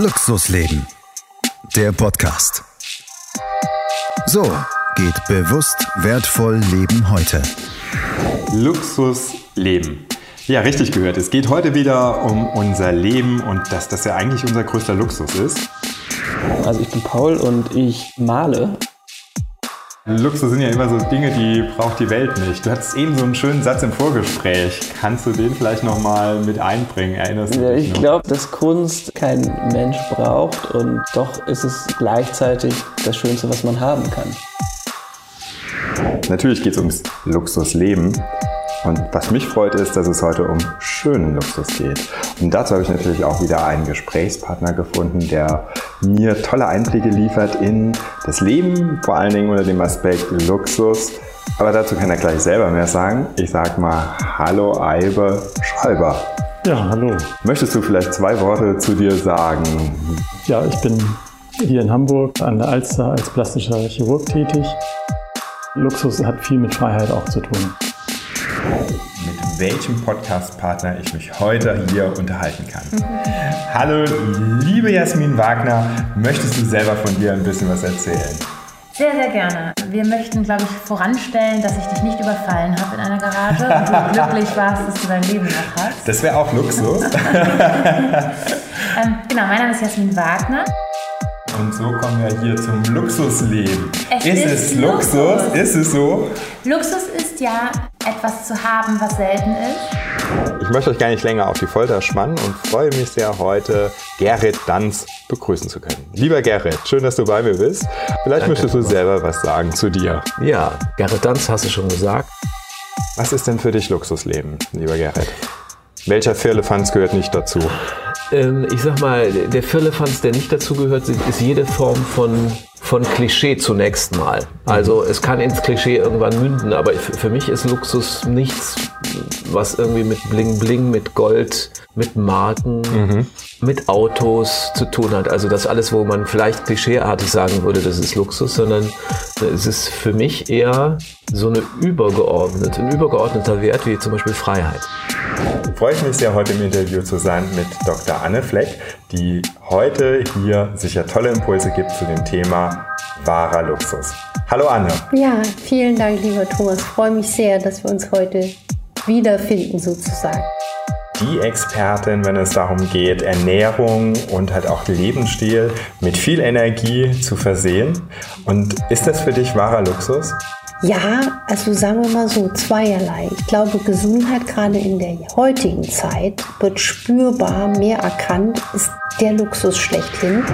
Luxusleben. Der Podcast. So geht bewusst wertvoll Leben heute. Luxusleben. Ja, richtig gehört. Es geht heute wieder um unser Leben und dass das ja eigentlich unser größter Luxus ist. Also ich bin Paul und ich male Luxus sind ja immer so Dinge, die braucht die Welt nicht. Du hattest eben so einen schönen Satz im Vorgespräch. Kannst du den vielleicht nochmal mit einbringen? Erinnerst du ja, dich Ich glaube, dass Kunst kein Mensch braucht und doch ist es gleichzeitig das Schönste, was man haben kann. Natürlich geht es ums Luxusleben. Und was mich freut, ist, dass es heute um schönen Luxus geht. Und dazu habe ich natürlich auch wieder einen Gesprächspartner gefunden, der mir tolle Einblicke liefert in das Leben, vor allen Dingen unter dem Aspekt Luxus. Aber dazu kann er gleich selber mehr sagen. Ich sage mal Hallo Eibe Schreiber. Ja, hallo. Möchtest du vielleicht zwei Worte zu dir sagen? Ja, ich bin hier in Hamburg an der Alster als plastischer Chirurg tätig. Luxus hat viel mit Freiheit auch zu tun welchem Podcast-Partner ich mich heute hier unterhalten kann. Hallo, liebe Jasmin Wagner, möchtest du selber von dir ein bisschen was erzählen? Sehr, sehr gerne. Wir möchten, glaube ich, voranstellen, dass ich dich nicht überfallen habe in einer Garage und du glücklich warst, dass du dein Leben noch hast. Das wäre auch Luxus. ähm, genau, mein Name ist Jasmin Wagner. Und so kommen wir hier zum Luxusleben. Es ist, ist es Luxus? Luxus? Ist es so? Luxus ist ja etwas zu haben, was selten ist. Ich möchte euch gar nicht länger auf die Folter spannen und freue mich sehr, heute Gerrit Danz begrüßen zu können. Lieber Gerrit, schön, dass du bei mir bist. Vielleicht Danke. möchtest du selber was sagen zu dir. Ja, Gerrit Danz hast du schon gesagt. Was ist denn für dich Luxusleben, lieber Gerrit? Welcher Firlefanz gehört nicht dazu? Ähm, ich sag mal, der Firlefanz, der nicht dazu gehört, ist jede Form von von Klischee zunächst mal. Also es kann ins Klischee irgendwann münden, aber für mich ist Luxus nichts, was irgendwie mit Bling Bling, mit Gold, mit Marken, mhm. mit Autos zu tun hat. Also das alles, wo man vielleicht klischeeartig sagen würde, das ist Luxus, sondern es ist für mich eher so eine übergeordnete, ein übergeordneter Wert wie zum Beispiel Freiheit. Freue ich mich sehr, heute im Interview zu sein mit Dr. Anne Fleck, die heute hier sicher tolle Impulse gibt zu dem Thema wahrer Luxus. Hallo Anne. Ja, vielen Dank, lieber Thomas. Ich freue mich sehr, dass wir uns heute wiederfinden sozusagen. Die Expertin, wenn es darum geht, Ernährung und halt auch Lebensstil mit viel Energie zu versehen. Und ist das für dich wahrer Luxus? Ja, also sagen wir mal so, zweierlei. Ich glaube, Gesundheit gerade in der heutigen Zeit wird spürbar mehr erkannt, ist der Luxus schlechthin.